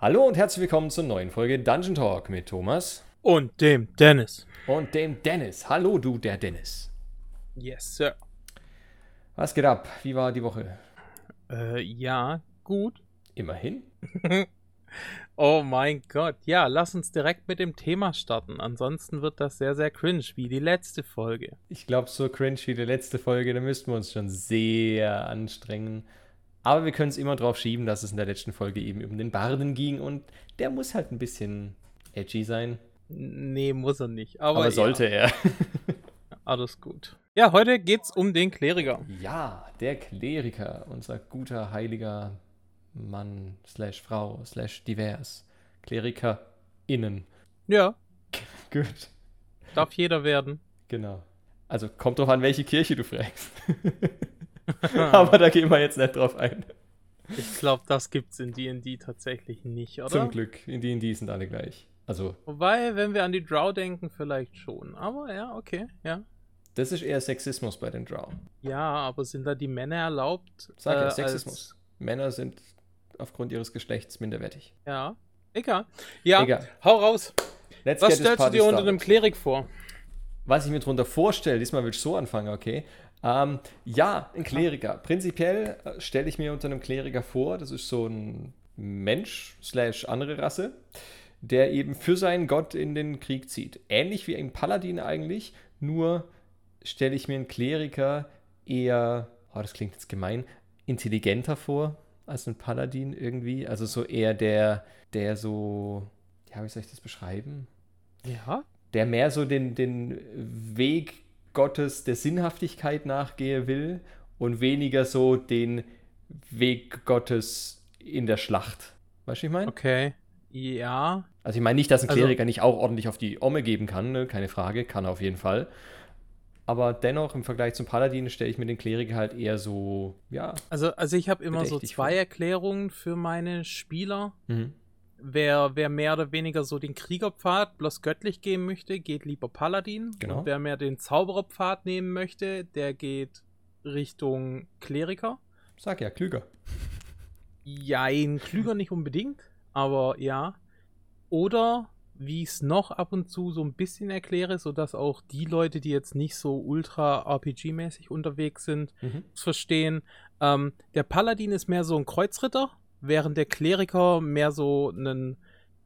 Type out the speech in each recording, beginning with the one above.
Hallo und herzlich willkommen zur neuen Folge Dungeon Talk mit Thomas Und dem Dennis. und dem Dennis. Hallo, du, der Dennis. Yes, Sir. Was geht ab? Wie war die Woche? Äh, ja, gut. Immerhin. Oh mein Gott. Ja, lass uns direkt mit dem Thema starten. Ansonsten wird das sehr, sehr cringe, wie die letzte Folge. Ich glaube, so cringe wie die letzte Folge, da müssten wir uns schon sehr anstrengen. Aber wir können es immer drauf schieben, dass es in der letzten Folge eben um den Barden ging und der muss halt ein bisschen edgy sein. Nee, muss er nicht. Aber, Aber, sollte er. alles gut. Ja, heute geht's um den Kleriker. Ja, der Kleriker, unser guter, heiliger Mann, slash Frau, slash divers. KlerikerInnen. Ja, Gut. darf jeder werden. Genau. Also kommt drauf an, welche Kirche du fragst. Aber da gehen wir jetzt nicht drauf ein. Ich glaube, das gibt's in D&D tatsächlich nicht, oder? Zum Glück. In D&D sind alle gleich. Also, Wobei, wenn wir an die Drow denken, vielleicht schon. Aber ja, okay, ja. das ist eher Sexismus bei den Drow. Ja, aber sind da die Männer erlaubt? Sag ja, äh, Sexismus. Männer sind aufgrund ihres Geschlechts minderwertig. Ja, egal. Ja, Egal. hau raus. Let's Was stellst du dir unter einem Klerik vor? Was ich mir darunter vorstelle, diesmal will ich so anfangen, okay? Ähm, ja, ein Kleriker. Prinzipiell äh, stelle ich mir unter einem Kleriker vor, das ist so ein Mensch slash andere Rasse, der eben für seinen Gott in den Krieg zieht. Ähnlich wie ein Paladin eigentlich, nur stelle ich mir einen Kleriker eher, oh, das klingt jetzt gemein, intelligenter vor als ein Paladin irgendwie. Also so eher der, der so, ja, wie soll ich das beschreiben? Ja. der mehr so den, den Weg Gottes der Sinnhaftigkeit nachgehe will und weniger so den Weg Gottes in der Schlacht. Weißt du, ich meine? Okay. Ja. Also ich meine nicht, dass ein Also- Kleriker nicht auch ordentlich auf die Omme geben kann, ne? keine Frage, kann er auf jeden Fall. Aber dennoch, im Vergleich zum Paladin, stelle ich mir den Kleriker halt eher so, ja. Also, also ich habe immer so zwei vor. Erklärungen für meine Spieler. Mhm. Wer, wer mehr oder weniger so den Kriegerpfad bloß göttlich gehen möchte, geht lieber Paladin. Genau. Und wer mehr den Zaubererpfad nehmen möchte, der geht Richtung Kleriker. Sag ja, klüger. Jein, klüger nicht unbedingt, aber ja. Oder wie ich es noch ab und zu so ein bisschen erkläre, sodass auch die Leute, die jetzt nicht so ultra RPG-mäßig unterwegs sind, Mhm. es verstehen. Ähm, der Paladin ist mehr so ein Kreuzritter, während der Kleriker mehr so ein,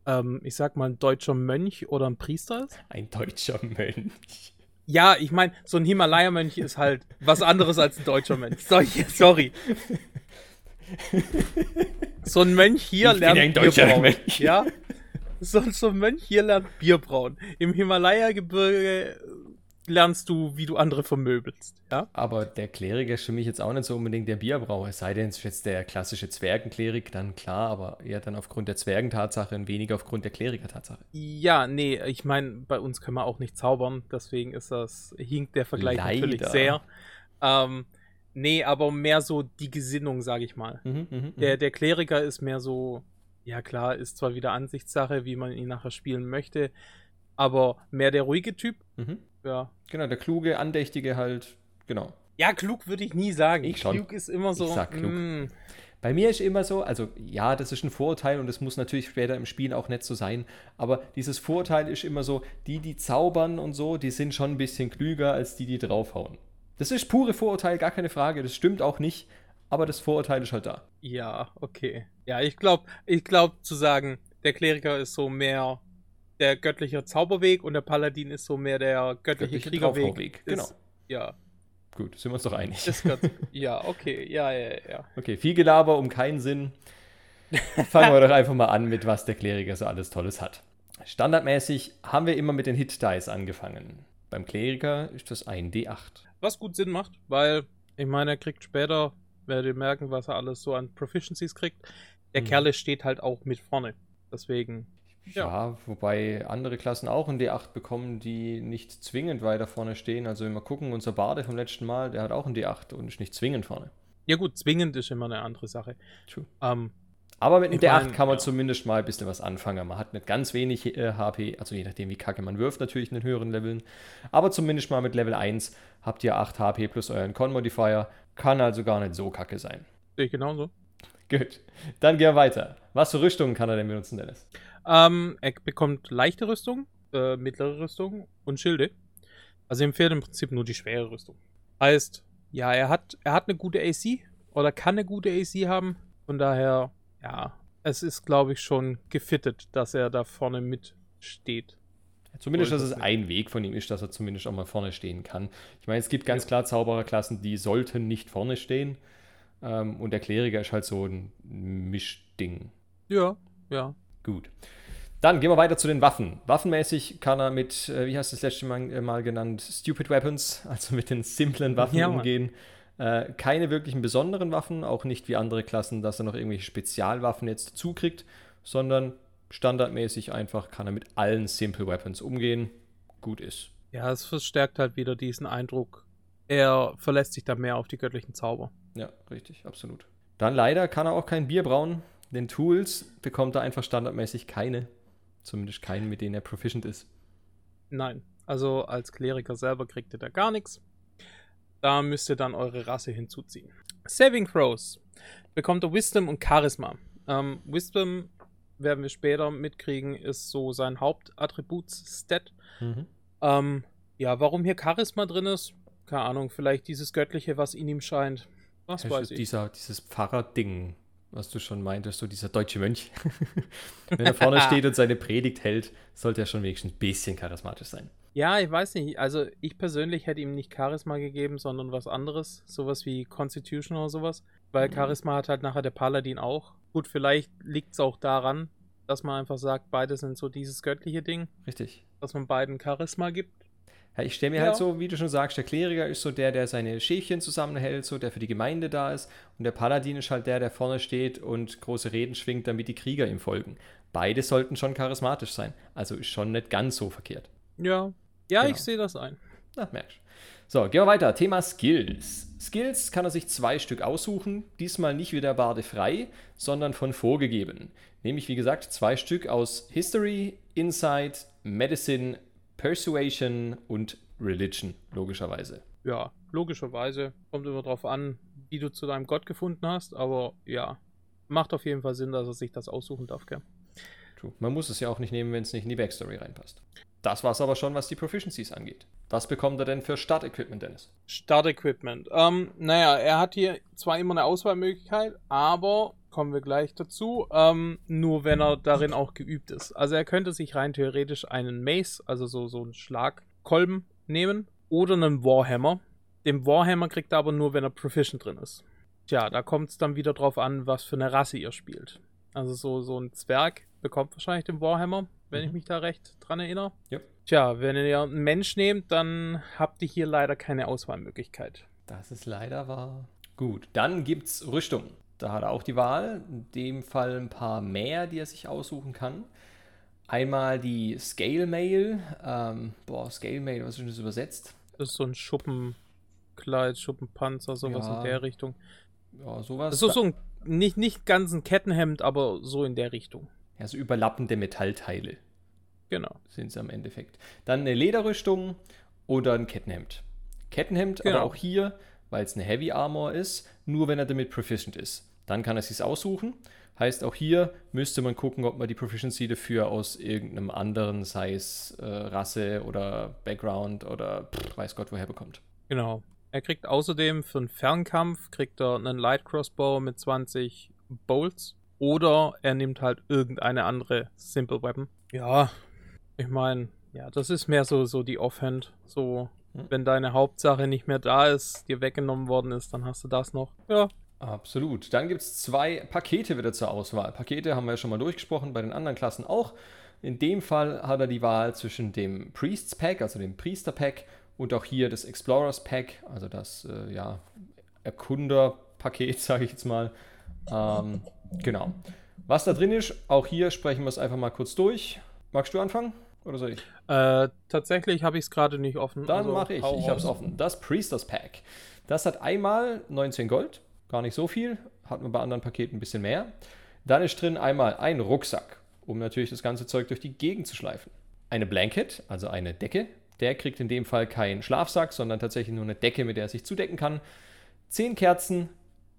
ähm, ich sag mal, ein deutscher Mönch oder ein Priester ist. Ein deutscher Mönch. Ja, ich meine, so ein Himalaya-Mönch ist halt was anderes als ein deutscher Mönch. So, sorry. So ein Mönch hier Ich bin lernt ein deutscher brauen. Mönch. Ja. So, so ein Mönch hier lernt Bier brauen. Im Himalaya-Gebirge lernst du, wie du andere vermöbelst. Ja. Aber der Kleriker ist für mich jetzt auch nicht so unbedingt der Bierbrauer. Es sei denn, es ist jetzt der klassische Zwergenklerik, dann klar, aber eher dann aufgrund der Zwergentatsache und weniger aufgrund der Klerikertatsache. Ja, nee, ich meine, bei uns können wir auch nicht zaubern, deswegen ist das, hinkt der Vergleich natürlich Leider. sehr. Ähm, nee, aber mehr so die Gesinnung, sage ich mal. Mhm, mhm, Der, mhm. der Kleriker ist mehr so, ja klar, ist zwar wieder Ansichtssache, wie man ihn nachher spielen möchte, aber mehr der ruhige Typ. Mhm. Ja. Genau, der kluge, andächtige halt, genau. Ja, klug würde ich nie sagen. Ich schon. Klug ist immer so. Ich sag klug. mm, Bei mir ist immer so, also ja, das ist ein Vorurteil und das muss natürlich später im Spiel auch nicht so sein, aber dieses Vorurteil ist immer so, die, die zaubern und so, die sind schon ein bisschen klüger als die, die draufhauen. Das ist pure Vorurteil, gar keine Frage, das stimmt auch nicht, aber das Vorurteil ist halt da. ja, okay. Ja, ich glaube, ich glaube zu sagen, der Kleriker ist so mehr der göttliche Zauberweg und der Paladin ist so mehr der göttliche, Göttliche Kriegerweg. Draufhauweg, Ist- genau. Ja, Gut, sind wir uns doch einig. ja, okay, ja, ja, ja. Okay, viel Gelaber um keinen Sinn. Fangen wir doch einfach mal an mit, was der Kleriker so alles Tolles hat. Standardmäßig haben wir immer mit den Hit-Dice angefangen. Beim Kleriker ist das ein D8. Was gut Sinn macht, weil ich meine, er kriegt später, werdet ihr merken, was er alles so an Proficiencies kriegt. Der Mhm. Kerle steht halt auch mit vorne. Deswegen, Ja. Ja. wobei andere Klassen auch ein D8 bekommen, die nicht zwingend weiter vorne stehen. Also wenn wir gucken, unser Bade vom letzten Mal, der hat auch ein D8 und ist nicht zwingend vorne. ja gut, zwingend ist immer eine andere Sache. True. Ähm, Aber mit einem Ich D8 mein, kann man ja. zumindest mal ein bisschen was anfangen. Man hat nicht ganz wenig äh, HP, also je nachdem, wie kacke man wirft, natürlich in den höheren Leveln. Aber zumindest mal mit Level 1 habt ihr 8 HP plus euren Con-Modifier. Kann also gar nicht so kacke sein. sehe ich genauso. Gut. Dann gehen wir weiter. Was für Rüstungen kann er denn benutzen, Dennis? Ähm, er bekommt leichte Rüstung, äh, mittlere Rüstung und Schilde. Also ihm fehlt im Prinzip nur die schwere Rüstung. Heißt, ja, er hat, er hat eine gute AC oder kann eine gute AC haben. Von daher, ja, es ist, glaube ich, schon gefittet, dass er da vorne mitsteht. Zumindest, dass es ein Weg von ihm ist, dass er zumindest auch mal vorne stehen kann. Ich meine, es gibt ganz klar Zaubererklassen, die sollten nicht vorne stehen. Ähm, und der Kleriker ist halt so ein Mischding. Ja, ja. Gut. Dann gehen wir weiter zu den Waffen. Waffenmäßig kann er mit, äh, wie hast du das letzte Mal, äh, mal, genannt, Stupid Weapons, also mit den simplen Waffen ja, umgehen. Äh, keine wirklichen besonderen Waffen, auch nicht wie andere Klassen, dass er noch irgendwelche Spezialwaffen jetzt zukriegt, sondern standardmäßig einfach kann er mit allen Simple Weapons umgehen. Gut ist. Ja, es verstärkt halt wieder diesen Eindruck, er verlässt sich da mehr auf die göttlichen Zauber. Ja, richtig, absolut. Dann leider kann er auch kein Bier brauen. Den Tools bekommt er einfach standardmäßig keine. Zumindest keinen, mit denen er proficient ist. Nein, also als Kleriker selber kriegt ihr da gar nichts. Da müsst ihr dann eure Rasse hinzuziehen. Saving Throws bekommt er Wisdom und Charisma. Ähm, Wisdom werden wir später mitkriegen, ist so sein Hauptattributs-Stat. Mhm. Ähm, ja, warum hier Charisma drin ist, keine Ahnung, vielleicht dieses Göttliche, was in ihm scheint. Was weiß ich. Dieser, dieses Pfarrer-Ding, was du schon meintest, so dieser deutsche Mönch. Wenn er vorne steht und seine Predigt hält, sollte er schon wenigstens ein bisschen charismatisch sein. Ja, ich weiß nicht. Also ich persönlich hätte ihm nicht Charisma gegeben, sondern was anderes. Sowas wie Constitution oder sowas. Weil mhm. Charisma hat halt nachher der Paladin auch. Gut, vielleicht liegt es auch daran, dass man einfach sagt, beide sind so dieses göttliche Ding. Richtig. Dass man beiden Charisma gibt. Ja, ich stelle mir halt ja. halt so, wie du schon sagst, der Kleriker ist so der, der seine Schäfchen zusammenhält, so der für die Gemeinde da ist. Und der Paladin ist halt der, der vorne steht und große Reden schwingt, damit die Krieger ihm folgen. Beide sollten schon charismatisch sein. Also ist schon nicht ganz so verkehrt. Ja, ja, genau. ich sehe das ein. Na, merkst So, gehen wir weiter. Thema Skills. Skills kann er sich zwei Stück aussuchen. Diesmal nicht wieder Bade frei, sondern von vorgegeben. Nämlich, wie gesagt, zwei Stück aus History, Insight, Medicine, Persuasion und Religion, logischerweise. Ja, logischerweise. Kommt immer drauf an, wie du zu deinem Gott gefunden hast, aber ja, macht auf jeden Fall Sinn, dass er sich das aussuchen darf, gell? True. Man muss es ja auch nicht nehmen, wenn es nicht in die Backstory reinpasst. Das war es aber schon, was die Proficiencies angeht. Was bekommt er denn für Startequipment, Dennis? Startequipment. Ähm, naja, er hat hier zwar immer eine Auswahlmöglichkeit, aber kommen wir gleich dazu. Ähm, nur wenn er darin auch geübt ist. Also er könnte sich rein theoretisch einen Mace, also so, so einen Schlagkolben nehmen oder einen Warhammer. Den Warhammer kriegt er aber nur, wenn er Proficient drin ist. Tja, da kommt es dann wieder drauf an, was für eine Rasse ihr spielt. Also so, so ein Zwerg bekommt wahrscheinlich den Warhammer, wenn mhm. ich mich da recht dran erinnere. Ja. Tja, wenn ihr einen Mensch nehmt, dann habt ihr hier leider keine Auswahlmöglichkeit. Das ist leider wahr. Gut, dann gibt's Rüstung. Da hat er auch die Wahl. In dem Fall ein paar mehr, die er sich aussuchen kann. Einmal die Scale Mail. Ähm, boah, Scale Mail, was ist denn das übersetzt? Das ist so ein Schuppenkleid, Schuppenpanzer, sowas ja. in der Richtung. Ja, sowas. Das ist so ein, nicht, nicht ganz ein Kettenhemd, aber so in der Richtung. Ja, so überlappende Metallteile. Genau. Sind es am Endeffekt. Dann eine Lederrüstung oder ein Kettenhemd. Kettenhemd, genau. aber auch hier, weil es eine Heavy Armor ist, nur wenn er damit proficient ist. Dann kann er sich aussuchen. Heißt, auch hier müsste man gucken, ob man die Proficiency dafür aus irgendeinem anderen, sei es äh, Rasse oder Background oder pff, weiß Gott woher bekommt. Genau. Er kriegt außerdem für einen Fernkampf kriegt er einen Light Crossbow mit 20 Bolts oder er nimmt halt irgendeine andere Simple Weapon. Ja, ich meine, ja, das ist mehr so, so die Offhand. So, hm. wenn deine Hauptsache nicht mehr da ist, dir weggenommen worden ist, dann hast du das noch. Ja, Absolut. Dann gibt es zwei Pakete wieder zur Auswahl. Pakete haben wir ja schon mal durchgesprochen, bei den anderen Klassen auch. In dem Fall hat er die Wahl zwischen dem Priests Pack, also dem Priester Pack, und auch hier das Explorers Pack, also das äh, ja, Erkunder-Paket, sage ich jetzt mal. Ähm, genau. Was da drin ist, auch hier sprechen wir es einfach mal kurz durch. Magst du anfangen? Oder soll ich? Äh, tatsächlich habe ich es gerade nicht offen. Dann also, mache ich. Ich habe es offen. Das Priesters Pack. Das hat einmal 19 Gold, gar nicht so viel, hat man bei anderen Paketen ein bisschen mehr. Dann ist drin einmal ein Rucksack, um natürlich das ganze Zeug durch die Gegend zu schleifen. Eine Blanket, also eine Decke. Der kriegt in dem Fall keinen Schlafsack, sondern tatsächlich nur eine Decke, mit der er sich zudecken kann. Zehn Kerzen,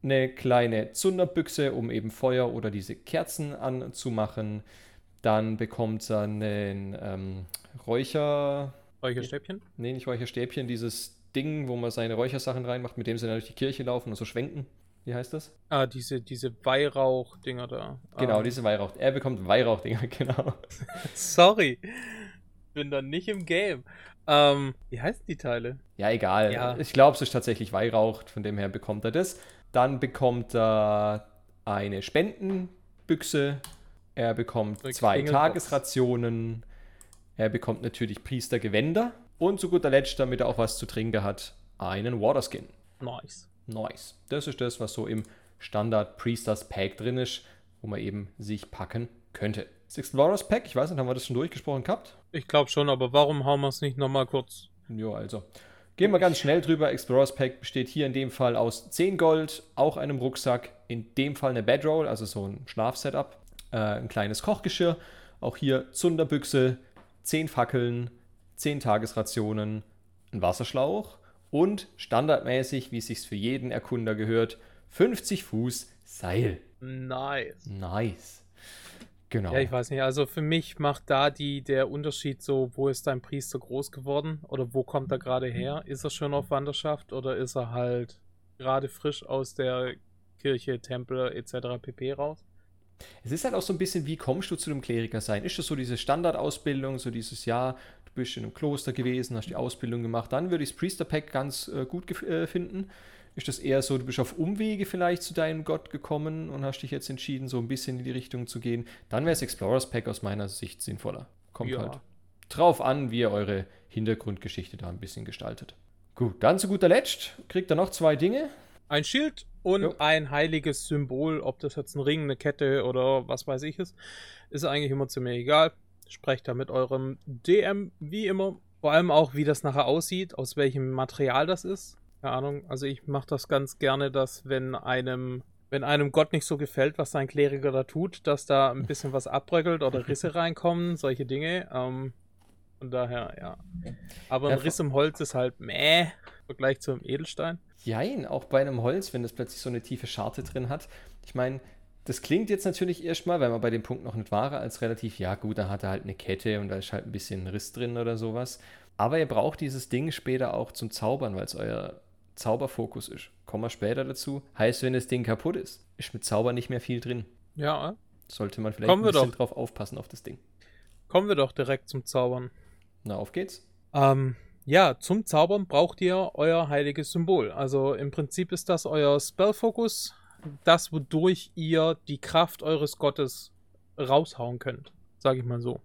eine kleine Zunderbüchse, um eben Feuer oder diese Kerzen anzumachen. Dann bekommt er einen ähm, Räucher. Räucherstäbchen? Nee, nicht Räucherstäbchen, dieses Ding, wo man seine Räuchersachen reinmacht, mit dem sie dann durch die Kirche laufen und so schwenken. Wie heißt das? Ah, diese, diese Weihrauch-Dinger da. Genau, ah. diese Weihrauch. Er bekommt Weihrauch-Dinger, genau. Sorry. Bin dann nicht im Game. Ähm, wie heißen die Teile? Ja, egal. Ja. Ich glaube, es ist tatsächlich Weihrauch, von dem her bekommt er das. Dann bekommt er eine Spendenbüchse. Er bekommt Eine zwei Klingelbox. Tagesrationen. Er bekommt natürlich Priestergewänder. Und zu guter Letzt, damit er auch was zu trinken hat, einen Waterskin. Nice. Nice. Das ist das, was so im Standard Priesters Pack drin ist, wo man eben sich packen könnte. Das Explorers Pack, ich weiß nicht, haben wir das schon durchgesprochen gehabt? Ich glaube schon, aber warum hauen wir es nicht nochmal kurz? Jo, also. Gehen wir ganz schnell drüber. Explorers Pack besteht hier in dem Fall aus 10 Gold, auch einem Rucksack, in dem Fall eine Bedroll, also so ein Schlafsetup, äh, ein kleines Kochgeschirr, auch hier Zunderbüchse, 10 Fackeln, 10 Tagesrationen, ein Wasserschlauch und standardmäßig, wie es sich für jeden Erkunder gehört, 50 Fuß Seil. Nice. Nice. Genau. Ja, ich weiß nicht. Also für mich macht da die der Unterschied so, wo ist dein Priester groß geworden oder wo kommt er gerade her? Ist er schon auf Wanderschaft oder ist er halt gerade frisch aus der Kirche, Tempel etc. pp. raus? Es ist halt auch so ein bisschen, wie kommst du zu dem Kleriker sein? Ist das so diese Standardausbildung, so dieses Jahr, bist in einem Kloster gewesen, hast die Ausbildung gemacht, dann würde ich das Priester Pack ganz äh, gut äh, finden. Ist das eher so, du bist auf Umwege vielleicht zu deinem Gott gekommen und hast dich jetzt entschieden, so ein bisschen in die Richtung zu gehen, dann wäre das Explorers Pack aus meiner Sicht sinnvoller. Kommt Ja. halt drauf an, wie ihr eure Hintergrundgeschichte da ein bisschen gestaltet. Gut, dann zu guter Letzt kriegt er noch zwei Dinge. Ein Schild und Jo. ein heiliges Symbol, ob das jetzt ein Ring, eine Kette oder was weiß ich ist, ist eigentlich immer ziemlich egal. Sprecht da mit eurem DM wie immer. Vor allem auch, wie das nachher aussieht, aus welchem Material das ist. Keine Ahnung. Also ich mache das ganz gerne, dass wenn einem, wenn einem Gott nicht so gefällt, was sein Kleriker da tut, dass da ein bisschen was abbröckelt oder Risse reinkommen, solche Dinge. Ähm, von daher, ja. Aber ein Riss im Holz ist halt meh, im Vergleich zum Edelstein. Jein, auch bei einem Holz, wenn das plötzlich so eine tiefe Scharte drin hat. Ich meine, das klingt jetzt natürlich erstmal, weil man bei dem Punkt noch nicht war, als relativ, ja gut, da hat er halt eine Kette und da ist halt ein bisschen ein Riss drin oder sowas. Aber ihr braucht dieses Ding später auch zum Zaubern, weil es euer Zauberfokus ist. Kommen wir später dazu. Heißt, wenn das Ding kaputt ist, ist mit Zauber nicht mehr viel drin. Ja? Sollte man vielleicht Kommen ein bisschen drauf aufpassen auf das Ding. Kommen wir doch direkt zum Zaubern. Na, auf geht's. Ähm, ja, zum Zaubern braucht ihr euer heiliges Symbol. Also im Prinzip ist das euer Spellfokus, das, wodurch ihr die Kraft eures Gottes raushauen könnt. Sag ich mal so.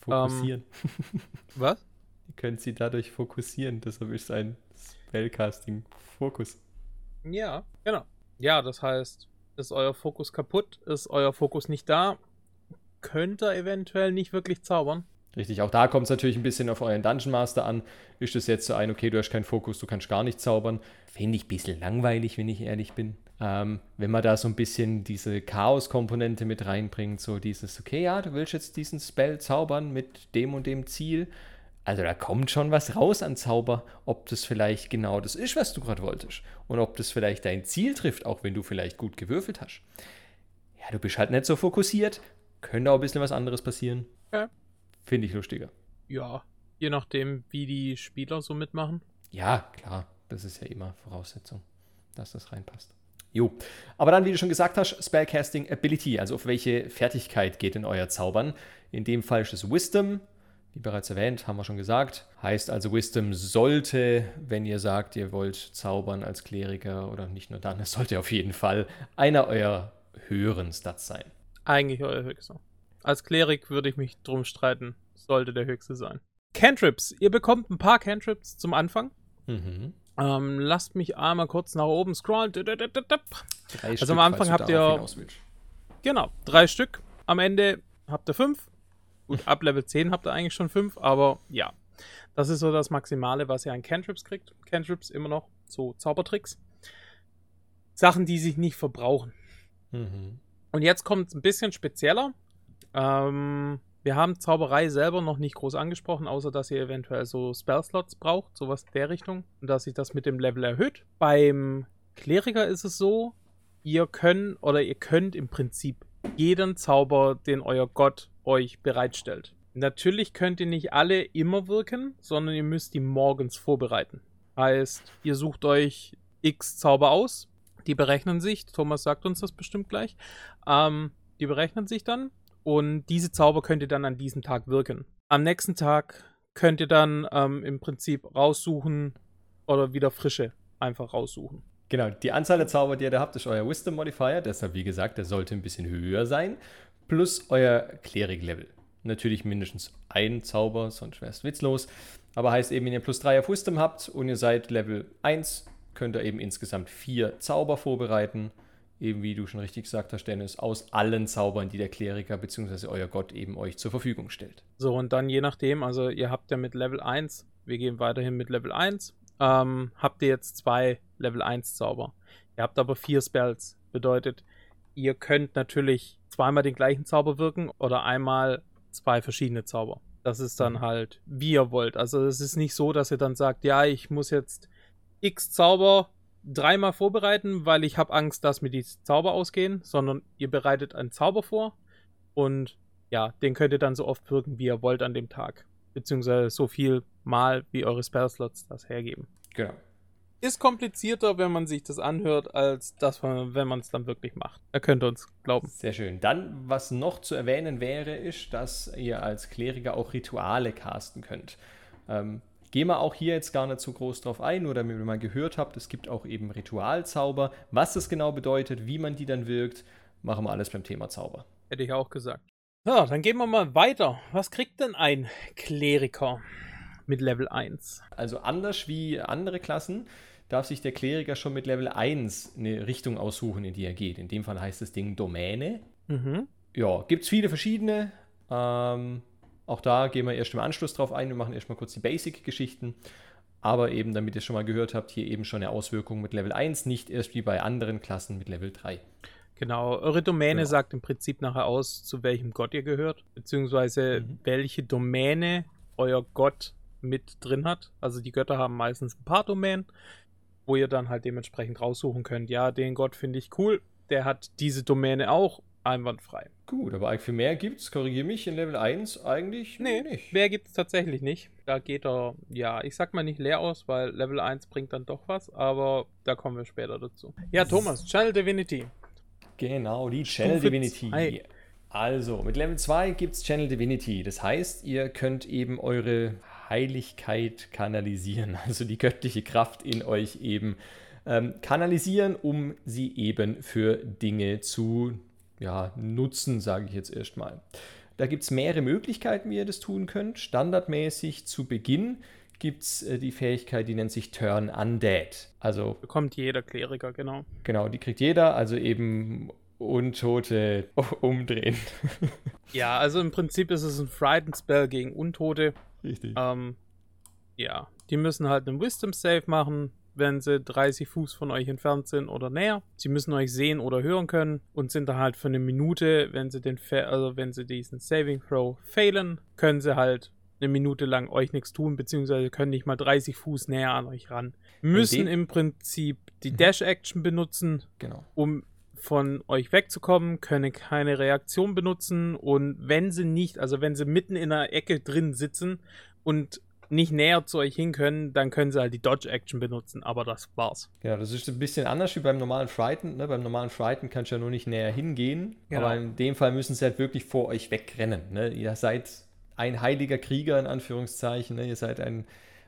Fokussieren. Was? Ihr könnt sie dadurch fokussieren. Deshalb ist ein Spellcasting-Fokus. Ja, genau. Ja, das heißt, ist euer Fokus kaputt, ist euer Fokus nicht da, könnt ihr eventuell nicht wirklich zaubern. Richtig, auch da kommt es natürlich ein bisschen auf euren Dungeon Master an. Ist es jetzt so ein, okay, du hast keinen Fokus, du kannst gar nicht zaubern. Finde ich ein bisschen langweilig, wenn ich ehrlich bin. Ähm, wenn man da so ein bisschen diese Chaos-Komponente mit reinbringt, so dieses, okay, ja, du willst jetzt diesen Spell zaubern mit dem und dem Ziel. Also da kommt schon was raus an Zauber, ob das vielleicht genau das ist, was du gerade wolltest. Und ob das vielleicht dein Ziel trifft, auch wenn du vielleicht gut gewürfelt hast. Ja, du bist halt nicht so fokussiert. Könnte auch ein bisschen was anderes passieren. Ja. Finde ich lustiger. Ja, je nachdem, wie die Spieler so mitmachen. Ja, klar, das ist ja immer Voraussetzung, dass das reinpasst. Jo, aber dann, wie du schon gesagt hast, Spellcasting Ability, also auf welche Fertigkeit geht denn euer Zaubern? In dem Fall ist es Wisdom, wie bereits erwähnt, haben wir schon gesagt. Heißt also, Wisdom sollte, wenn ihr sagt, ihr wollt zaubern als Kleriker oder nicht nur dann, es sollte auf jeden Fall einer eurer höheren Stats sein. Eigentlich euer höchster. Als Klerik würde ich mich drum streiten, sollte der höchste sein. Cantrips. Ihr bekommt ein paar Cantrips zum Anfang. Mhm. Ähm, lasst mich einmal kurz nach oben scrollen. Drei Also Stück, am Anfang habt ihr-. Genau, drei Stück. Am Ende habt ihr fünf. Gut, ab Level 10 habt ihr eigentlich schon fünf, aber ja. Das ist so das Maximale, was ihr an Cantrips kriegt. Cantrips immer noch so Zaubertricks. Sachen, die sich nicht verbrauchen. Mhm. Und jetzt kommt es ein bisschen spezieller. Ähm, wir haben Zauberei selber noch nicht groß angesprochen, außer dass ihr eventuell so Spellslots braucht, sowas in der Richtung. Und dass sich das mit dem Level erhöht. Beim Kleriker ist es so, ihr könnt oder ihr könnt im Prinzip jeden Zauber, den euer Gott euch bereitstellt. Natürlich könnt ihr nicht alle immer wirken, sondern ihr müsst die morgens vorbereiten. Heißt, ihr sucht euch x Zauber aus, die berechnen sich, Thomas sagt uns das bestimmt gleich, ähm, die berechnen sich dann und diese Zauber könnt ihr dann an diesem Tag wirken. Am nächsten Tag könnt ihr dann ähm, im Prinzip raussuchen oder wieder frische einfach raussuchen. Genau, die Anzahl der Zauber, die ihr da habt, ist euer Wisdom Modifier. Deshalb, wie gesagt, der sollte ein bisschen höher sein. Plus euer Klerik-Level. Natürlich mindestens ein Zauber, sonst wäre es witzlos. Aber heißt eben, wenn ihr plus 3 auf Wisdom habt und ihr seid Level 1, könnt ihr eben insgesamt vier Zauber vorbereiten. Eben wie du schon richtig gesagt hast, Dennis, aus allen Zaubern, die der Kleriker bzw. euer Gott eben euch zur Verfügung stellt. So, und dann je nachdem, also ihr habt ja mit Level 1, wir gehen weiterhin mit Level 1, ähm, habt ihr jetzt zwei Level 1 Zauber. Ihr habt aber vier Spells. Bedeutet, ihr könnt natürlich zweimal den gleichen Zauber wirken oder einmal zwei verschiedene Zauber. Das ist dann mhm. halt, wie ihr wollt. Also es ist nicht so, dass ihr dann sagt, ja, ich muss jetzt X Zauber dreimal vorbereiten, weil ich habe Angst, dass mir die Zauber ausgehen, sondern ihr bereitet einen Zauber vor und ja, den könnt ihr dann so oft wirken, wie ihr wollt an dem Tag. Beziehungsweise so viel mal, wie eure Spellslots das hergeben. Genau. Ist komplizierter, wenn man sich das anhört, als das, wenn man es dann wirklich macht. Da könnt ihr uns glauben. Sehr schön. Dann, was noch zu erwähnen wäre, ist, dass ihr als Kleriker auch Rituale casten könnt. Ähm, Gehen wir auch hier jetzt gar nicht so groß drauf ein, nur damit ihr mal gehört habt, es gibt auch eben Ritualzauber. Was das genau bedeutet, wie man die dann wirkt, machen wir alles beim Thema Zauber. Hätte ich auch gesagt. So, dann gehen wir mal weiter. Was kriegt denn ein Kleriker mit Level 1? Also anders wie andere Klassen darf sich der Kleriker schon mit Level 1 eine Richtung aussuchen, in die er geht. In dem Fall heißt das Ding Domäne. Mhm. Ja, gibt es viele verschiedene. Ähm, auch da gehen wir erst im Anschluss drauf ein. Wir machen erstmal kurz die Basic-Geschichten. Aber eben, damit ihr schon mal gehört habt, hier eben schon eine Auswirkung mit Level 1, nicht erst wie bei anderen Klassen mit Level 3. Genau, eure Domäne genau. sagt im Prinzip nachher aus, zu welchem Gott ihr gehört, beziehungsweise mhm. welche Domäne euer Gott mit drin hat. Also die Götter haben meistens ein paar Domänen, wo ihr dann halt dementsprechend raussuchen könnt. Ja, den Gott finde ich cool, der hat diese Domäne auch einwandfrei. Gut, aber für mehr gibt es, korrigiere mich, in Level 1 eigentlich nee, nicht. Mehr gibt es tatsächlich nicht. Da geht er, ja, ich sag mal nicht leer aus, weil Level 1 bringt dann doch was, aber da kommen wir später dazu. Ja, Thomas, Channel Divinity. Genau, die Channel Stufe Divinity. 2. Also, mit Level 2 gibt es Channel Divinity. Das heißt, ihr könnt eben eure Heiligkeit kanalisieren, also die göttliche Kraft in euch eben ähm, kanalisieren, um sie eben für Dinge zu ja, nutzen, sage ich jetzt erstmal. Da gibt es mehrere Möglichkeiten, wie ihr das tun könnt. Standardmäßig zu Beginn gibt es äh, die Fähigkeit, die nennt sich Turn Undead. Also bekommt jeder Kleriker, genau. Genau, die kriegt jeder, also eben Untote umdrehen. ja, also im Prinzip ist es ein Frightened Spell gegen Untote. Richtig. Ähm, ja, die müssen halt einen Wisdom Save machen wenn sie 30 Fuß von euch entfernt sind oder näher. Sie müssen euch sehen oder hören können und sind da halt für eine Minute, wenn sie den, also wenn sie diesen Saving Throw failen, können sie halt eine Minute lang euch nichts tun, beziehungsweise können nicht mal 30 Fuß näher an euch ran. Müssen im Prinzip die mhm. Dash-Action benutzen, genau. um von euch wegzukommen, können keine Reaktion benutzen und wenn sie nicht, also wenn sie mitten in einer Ecke drin sitzen und nicht näher zu euch hin können, dann können sie halt die Dodge-Action benutzen, aber das war's. Ja, das ist ein bisschen anders wie beim normalen Frighten. Ne? Beim normalen Frighten kannst du ja nur nicht näher hingehen, genau. aber in dem Fall müssen sie halt wirklich vor euch wegrennen. Ne? Ihr seid ein heiliger Krieger, in Anführungszeichen. Ne? Ihr seid ein,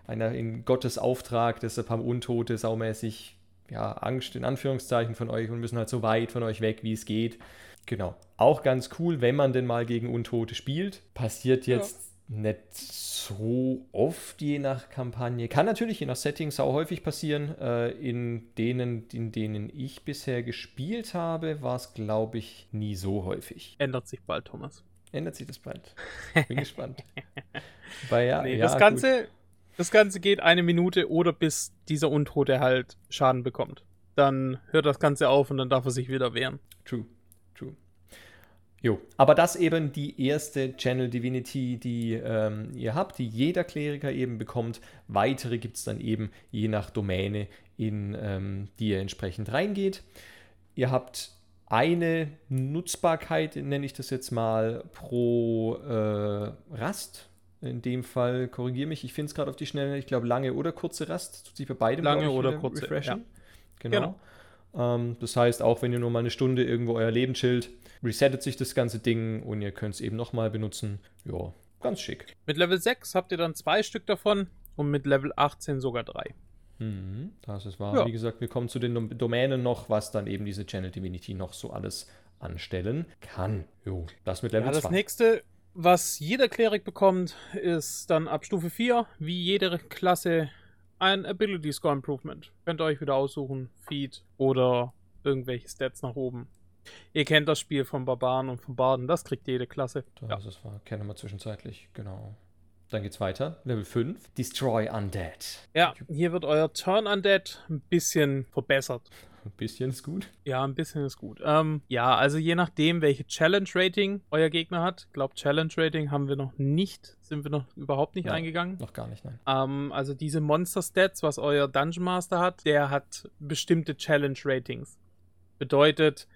einer in Gottes Auftrag, deshalb haben Untote saumäßig ja, Angst, in Anführungszeichen, von euch und müssen halt so weit von euch weg, wie es geht. Genau. Auch ganz cool, wenn man denn mal gegen Untote spielt. Passiert jetzt ja nicht so oft, je nach Kampagne. Kann natürlich je nach Setting sau häufig passieren. Äh, in denen, in denen ich bisher gespielt habe, war es, glaube ich, nie so häufig. Ändert sich bald, Thomas. Ändert sich das bald. Bin gespannt. Weil ja, nee, ja, das, Ganze, das Ganze geht eine Minute oder bis dieser Untote halt Schaden bekommt. Dann hört das Ganze auf und dann darf er sich wieder wehren. True. True. Jo, aber das eben die erste Channel Divinity, die ähm, ihr habt, die jeder Kleriker eben bekommt. Weitere gibt es dann eben je nach Domäne, in ähm, die ihr entsprechend reingeht. Ihr habt eine Nutzbarkeit, nenne ich das jetzt mal, pro äh, Rast. In dem Fall, korrigiere mich, ich finde es gerade auf die Schnelle, ich glaube lange oder kurze Rast, tut sich bei beidem Lange oder kurze, refreshen. ja. Genau. Ähm, das heißt, auch wenn ihr nur mal eine Stunde irgendwo euer Leben chillt, resettet sich das ganze Ding und ihr könnt es eben nochmal benutzen. Ja, ganz schick. Mit Level 6 habt ihr dann zwei Stück davon und mit Level 18 sogar drei. Mhm, das ist wahr. Ja. Wie gesagt, wir kommen zu den Dom- Domänen noch, was dann eben diese Channel Divinity noch so alles anstellen kann. Jo, das mit Level Ja, das 2. nächste, was jeder Klerik bekommt, ist dann ab Stufe 4, wie jede Klasse, ein Ability Score Improvement. Könnt ihr euch wieder aussuchen, Feed oder irgendwelche Stats nach oben. Ihr kennt das Spiel von Barbaren und von Barden, das kriegt jede Klasse. Das ist wahr. Kennen wir zwischenzeitlich. Genau. Dann geht's weiter. Level 5. Destroy Undead. Ja, hier wird euer Turn Undead ein bisschen verbessert. Ein bisschen ist gut. Ja, ein bisschen ist gut. Ähm, ja, also je nachdem, welche Challenge-Rating euer Gegner hat. Ich glaube, Challenge-Rating haben wir noch nicht, sind wir noch überhaupt nicht Ja. eingegangen. Noch gar nicht, nein. Ähm, also diese Monster-Stats, was euer Dungeon Master hat, der hat bestimmte Challenge-Ratings. Bedeutet,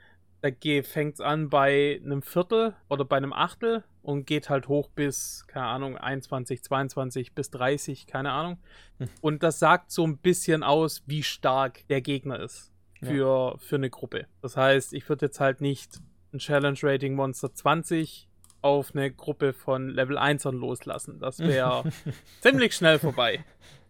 da fängt es an bei einem Viertel oder bei einem Achtel und geht halt hoch bis, keine Ahnung, 21, 22 bis 30, keine Ahnung. Hm. Und das sagt so ein bisschen aus, wie stark der Gegner ist für, für eine Gruppe. Das heißt, ich würde jetzt halt nicht ein Challenge-Rating Monster 20 auf eine Gruppe von Level 1ern loslassen. Das wäre ziemlich schnell vorbei.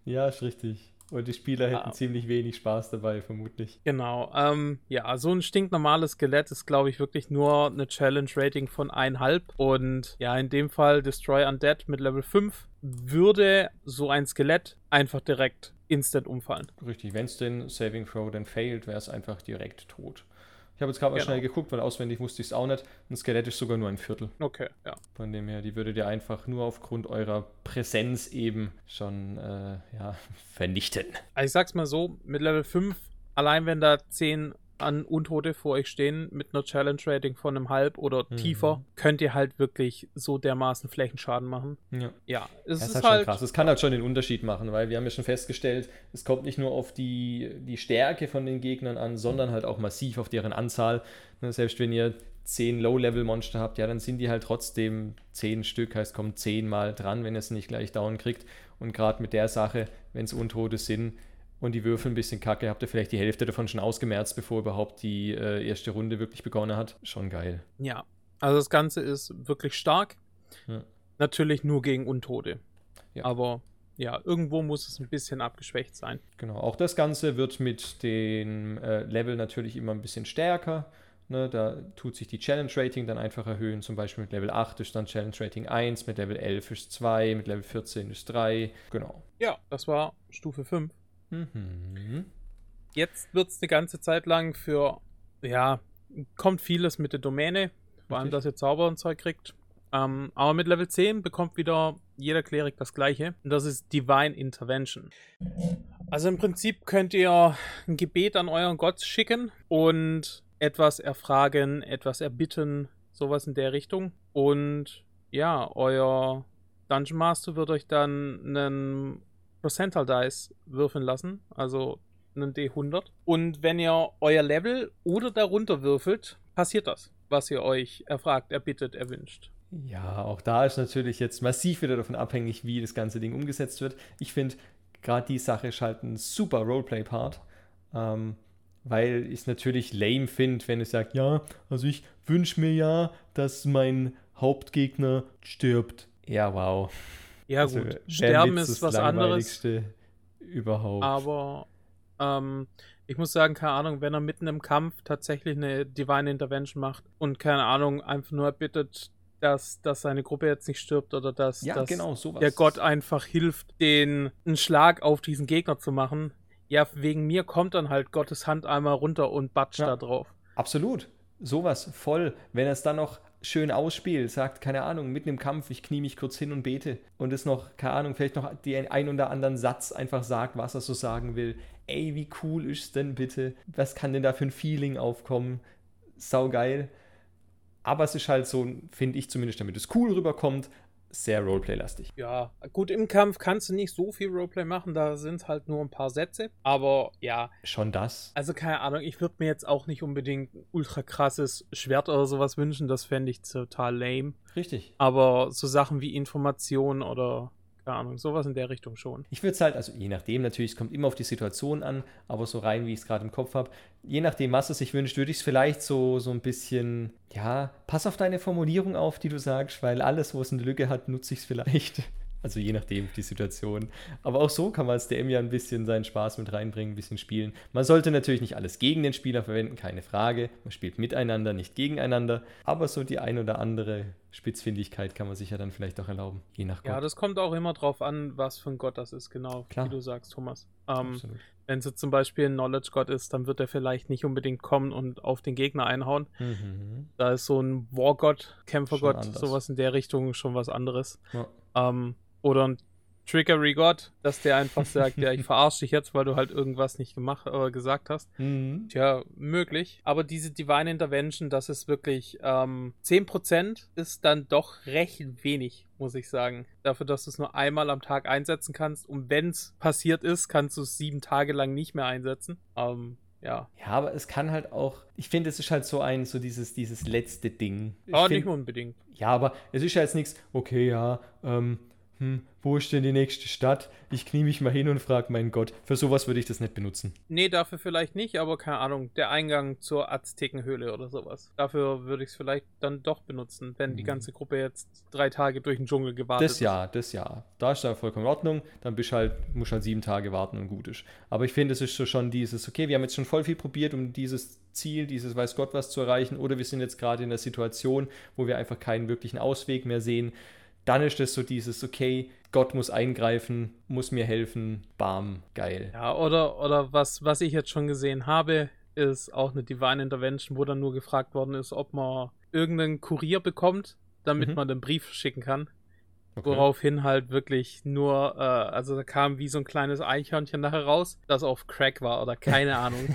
Ja, ist richtig. Und die Spieler hätten Ah. ziemlich wenig Spaß dabei, vermutlich. Genau. Ähm, ja, so ein stinknormales Skelett ist, glaube ich, wirklich nur eine Challenge-Rating von 1,5. Und ja, in dem Fall Destroy Undead mit Level 5 würde so ein Skelett einfach direkt instant umfallen. Richtig. Wenn es den Saving Throw dann failt, wäre es einfach direkt tot. Ich habe jetzt gerade mal Genau. schnell geguckt, weil auswendig wusste ich es auch nicht. Ein Skelett ist sogar nur ein Viertel. Okay, ja. Von dem her, die würdet ihr einfach nur aufgrund eurer Präsenz eben schon äh, ja, vernichten. Also ich sag's mal so, mit Level 5, allein wenn da 10 an Untote vor euch stehen, mit einer Challenge-Rating von einem Halb oder Mhm. tiefer, könnt ihr halt wirklich so dermaßen Flächenschaden machen. Ja. Ja, es Das ist, halt, halt. schon krass. Es kann halt schon den Unterschied machen, weil wir haben ja schon festgestellt, es kommt nicht nur auf die, die Stärke von den Gegnern an, sondern halt auch massiv auf deren Anzahl. Ne, Selbst wenn ihr 10 Low-Level-Monster habt, ja, dann sind die halt trotzdem 10 Stück, heißt, kommt 10 Mal dran, wenn ihr es nicht gleich down kriegt. Und gerade mit der Sache, wenn es Untote sind und die Würfel ein bisschen kacke, habt ihr vielleicht die Hälfte davon schon ausgemerzt, bevor überhaupt die äh, erste Runde wirklich begonnen hat. Schon geil. Ja, also das Ganze ist wirklich stark. Ja. Natürlich nur gegen Untote. Ja. Aber ja, irgendwo muss es ein bisschen abgeschwächt sein. Genau, auch das Ganze wird mit dem äh, Level natürlich immer ein bisschen stärker. Ne, da tut sich die Challenge Rating dann einfach erhöhen. Zum Beispiel mit Level 8 ist dann Challenge Rating 1, mit Level 11 ist 2, mit Level 14 ist 3. Genau. Ja, das war Stufe 5. Mhm. Jetzt wird es eine ganze Zeit lang für, ja, kommt vieles mit der Domäne, vor allem, dass ihr Zauber und Zeug kriegt. Ähm, aber mit Level 10 bekommt wieder jeder Klerik das gleiche. Und das ist Divine Intervention. Also im Prinzip könnt ihr ein Gebet an euren Gott schicken und etwas erfragen, etwas erbitten, sowas in der Richtung. Und ja, euer Dungeon Master wird euch dann einen Percentile Dice würfeln lassen, also einen D100. Und wenn ihr euer Level oder darunter würfelt, passiert das, was ihr euch erfragt, erbittet, erwünscht. Ja, auch da ist natürlich jetzt massiv wieder davon abhängig, wie das ganze Ding umgesetzt wird. Ich finde, gerade die Sache ist halt ein super Roleplay-Part, ähm, weil ich es natürlich lame finde, wenn es sagt, ja, also ich wünsche mir ja, dass mein Hauptgegner stirbt. Ja, wow. Ja Also, gut, Sterben ist was anderes, Überhaupt. aber ähm, ich muss sagen, keine Ahnung, wenn er mitten im Kampf tatsächlich eine Divine Intervention macht und keine Ahnung, einfach nur erbittet, dass, dass seine Gruppe jetzt nicht stirbt oder dass, ja, dass genau, der Gott einfach hilft, den einen Schlag auf diesen Gegner zu machen. Ja, wegen mir kommt dann halt Gottes Hand einmal runter und batscht Ja. da drauf. Absolut. Sowas, voll. Wenn er es dann noch schön ausspielt, sagt, keine Ahnung, mitten im Kampf, ich knie mich kurz hin und bete und es noch, keine Ahnung, vielleicht noch den ein oder anderen Satz einfach sagt, was er so sagen will. Ey, wie cool ist denn bitte? Was kann denn da für ein Feeling aufkommen? Sau geil. Aber es ist halt so, finde ich zumindest, damit es cool rüberkommt, sehr Roleplay-lastig. Ja, gut, im Kampf kannst du nicht so viel Roleplay machen, da sind halt nur ein paar Sätze. Aber ja, Schon das. also keine Ahnung, ich würde mir jetzt auch nicht unbedingt ein ultra krasses Schwert oder sowas wünschen, das fände ich total lame. Richtig. Aber so Sachen wie Information oder, keine Ahnung, sowas in der Richtung schon. Ich würde es halt, also je nachdem natürlich, es kommt immer auf die Situation an, aber so rein, wie ich es gerade im Kopf habe, je nachdem, was es sich wünscht, würde ich es vielleicht so, so ein bisschen, ja, pass auf deine Formulierung auf, die du sagst, weil alles, wo es eine Lücke hat, nutze ich es vielleicht. Also je nachdem, die Situation. Aber auch so kann man als DM ja ein bisschen seinen Spaß mit reinbringen, ein bisschen spielen. Man sollte natürlich nicht alles gegen den Spieler verwenden, keine Frage. Man spielt miteinander, nicht gegeneinander. Aber so die ein oder andere Spitzfindigkeit kann man sich ja dann vielleicht auch erlauben, je nach Gott. Ja, das kommt auch immer drauf an, was für ein Gott das ist, genau, Klar. wie du sagst, Thomas. Ähm, wenn es jetzt zum Beispiel ein Knowledge-Gott ist, dann wird er vielleicht nicht unbedingt kommen und auf den Gegner einhauen. Mhm. Da ist so ein Wargott, Kämpfergott, sowas in der Richtung schon was anderes. Ja. Ähm, oder ein Trickery-Gott, dass der einfach sagt, ja, ich verarsche dich jetzt, weil du halt irgendwas nicht gemacht oder gesagt hast. Mhm. Tja, möglich. Aber diese Divine Intervention, das ist wirklich ähm, 10% ist dann doch recht wenig, muss ich sagen. Dafür, dass du es nur einmal am Tag einsetzen kannst. Und wenn es passiert ist, kannst du es sieben Tage lang nicht mehr einsetzen. Ähm, ja. Ja, aber es kann halt auch, ich finde, es ist halt so ein, so dieses, dieses letzte Ding. Ich find- nicht unbedingt. Ja, aber es ist ja jetzt nichts, okay, ja, ähm, hm, wo ist denn die nächste Stadt? Ich knie mich mal hin und frage, mein Gott, für sowas würde ich das nicht benutzen. Nee, dafür vielleicht nicht, aber keine Ahnung, der Eingang zur Aztekenhöhle oder sowas. Dafür würde ich es vielleicht dann doch benutzen, wenn die Mhm. ganze Gruppe jetzt drei Tage durch den Dschungel gewartet Das ja, das ja. Da ist ja vollkommen in Ordnung. Dann bist halt, musst halt sieben Tage warten und gut ist. Aber ich finde, es ist so schon dieses, okay, wir haben jetzt schon voll viel probiert, um dieses Ziel, dieses weiß Gott was zu erreichen, oder wir sind jetzt gerade in der Situation, wo wir einfach keinen wirklichen Ausweg mehr sehen. Dann ist es so dieses, okay, Gott muss eingreifen, muss mir helfen, bam, geil. Ja, oder, oder was, was ich jetzt schon gesehen habe, ist auch eine Divine Intervention, wo dann nur gefragt worden ist, ob man irgendeinen Kurier bekommt, damit Mhm. man den Brief schicken kann. Okay. Woraufhin halt wirklich nur, äh, also da kam wie so ein kleines Eichhörnchen nachher raus, das auf Crack war oder keine Ahnung.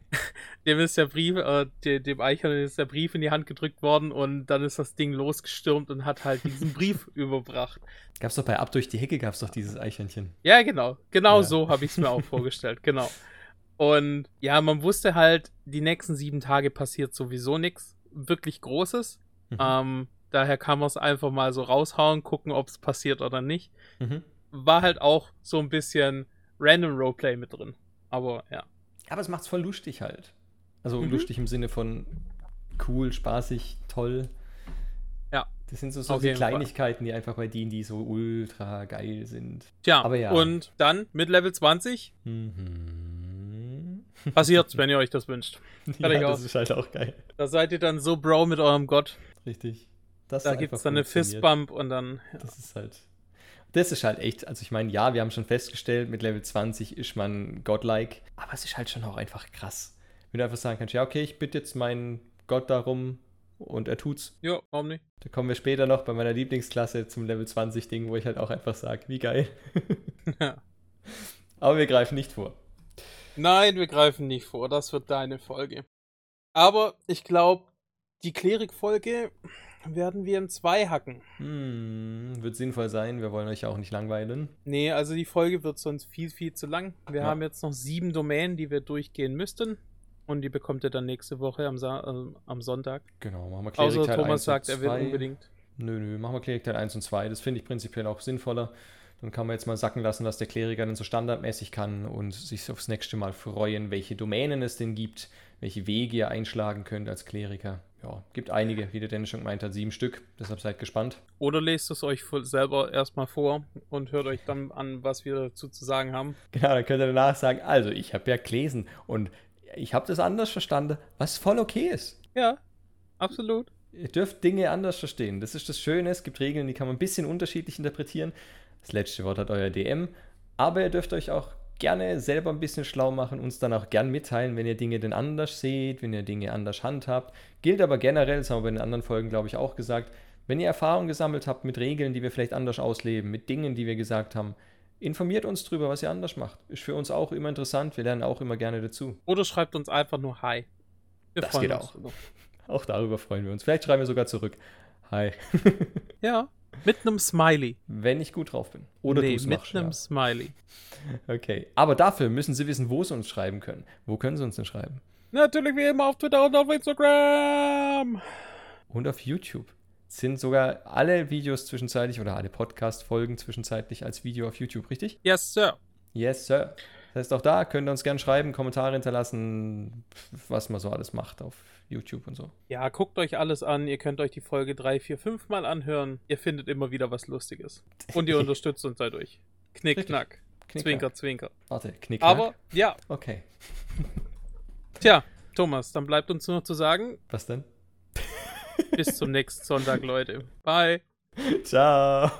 dem ist der Brief, äh, de, dem Eichhörnchen ist der Brief in die Hand gedrückt worden und dann ist das Ding losgestürmt und hat halt diesen Brief überbracht. Gab's doch bei Ab durch die Hecke, gab's doch dieses Eichhörnchen. Ja, genau. Genau Ja. so habe ich es mir auch vorgestellt. Genau. Und ja, man wusste halt, die nächsten sieben Tage passiert sowieso nichts wirklich Großes. Mhm. Ähm, daher kann man es einfach mal so raushauen, gucken, ob es passiert oder nicht. Mhm. War halt auch so ein bisschen Random Roleplay mit drin. Aber ja. Aber es macht's voll lustig halt. Also Mhm. lustig im Sinne von cool, spaßig, toll. Ja. Das sind so, so die jeden Fall. Kleinigkeiten, die einfach bei denen, die so ultra geil sind. Tja, Aber ja. und dann mit Level 20 Mhm. passiert's, wenn ihr euch das wünscht. Ja, das ist halt auch geil. Da seid ihr dann so Bro mit eurem Gott. Richtig. Das Da einfach gibt's dann eine. Fistbump und dann. Ja. Das ist halt. Das ist halt echt, also ich meine, ja, wir haben schon festgestellt, mit Level 20 ist man godlike, aber es ist halt schon auch einfach krass. Wenn du einfach sagen kannst, ja, okay, ich bitte jetzt meinen Gott darum und er tut's. Ja, warum nicht? Da kommen wir später noch bei meiner Lieblingsklasse zum Level 20 Ding, wo ich halt auch einfach sage, wie geil. Ja. Aber wir greifen nicht vor. Nein, wir greifen nicht vor. Das wird deine Folge. Aber ich glaube, die Klerik-Folge werden wir in zwei hacken. Hm, wird sinnvoll sein, wir wollen euch ja auch nicht langweilen. Nee, also die Folge wird sonst viel, viel zu lang. Wir Ja. haben jetzt noch sieben Domänen, die wir durchgehen müssten. Und die bekommt ihr dann nächste Woche am, Sa äh, am Sonntag. Genau, machen wir Außer Teil Thomas 1 sagt, er will 2. unbedingt. Nö, nö, machen wir Klerikteil 1 und 2. Das finde ich prinzipiell auch sinnvoller. Dann kann man jetzt mal sacken lassen, was der Kleriker dann so standardmäßig kann und sich aufs nächste Mal freuen, welche Domänen es denn gibt, welche Wege ihr einschlagen könnt als Kleriker. Ja, gibt einige, wie der Dennis schon gemeint hat, sieben Stück. Deshalb seid gespannt. Oder lest es euch selber erstmal vor und hört euch dann an, was wir dazu zu sagen haben. Genau, dann könnt ihr danach sagen, also ich habe ja gelesen und ich habe das anders verstanden, was voll okay ist. Ja, absolut. Ihr dürft Dinge anders verstehen. Das ist das Schöne. Es gibt Regeln, die kann man ein bisschen unterschiedlich interpretieren. Das letzte Wort hat euer DM. Aber ihr dürft euch auch gerne selber ein bisschen schlau machen, uns dann auch gern mitteilen, wenn ihr Dinge denn anders seht, wenn ihr Dinge anders handhabt. Gilt aber generell, das haben wir bei den anderen Folgen, glaube ich, auch gesagt, wenn ihr Erfahrung gesammelt habt mit Regeln, die wir vielleicht anders ausleben, mit Dingen, die wir gesagt haben, informiert uns drüber, was ihr anders macht. Ist für uns auch immer interessant. Wir lernen auch immer gerne dazu. Oder schreibt uns einfach nur Hi. Wir Das freuen geht uns auch. Auch darüber freuen wir uns. Vielleicht schreiben wir sogar zurück. Hi. Ja, Mit einem Smiley. Wenn ich gut drauf bin. Oder nee, du mit machst. einem Ja. Smiley. Okay. Aber dafür müssen sie wissen, wo sie uns schreiben können. Wo können sie uns denn schreiben? Natürlich wie immer auf Twitter und auf Instagram. Und auf YouTube. Sind sogar alle Videos zwischenzeitlich oder alle Podcast-Folgen zwischenzeitlich als Video auf YouTube, richtig? Yes, Sir. Yes, Sir. Das heißt, auch da könnt ihr uns gerne schreiben, Kommentare hinterlassen, was man so alles macht auf YouTube und so. Ja, guckt euch alles an. Ihr könnt euch die Folge 3, 4, 5 Mal anhören. Ihr findet immer wieder was Lustiges. Und ihr unterstützt uns dadurch. Knick, Richtig. knack. Knick, Zwinker, knack. zwinker. Warte, knick, Aber, knack. ja. Okay. Tja, Thomas, dann bleibt uns nur noch zu sagen, Was denn? bis zum nächsten Sonntag, Leute. Bye. Ciao.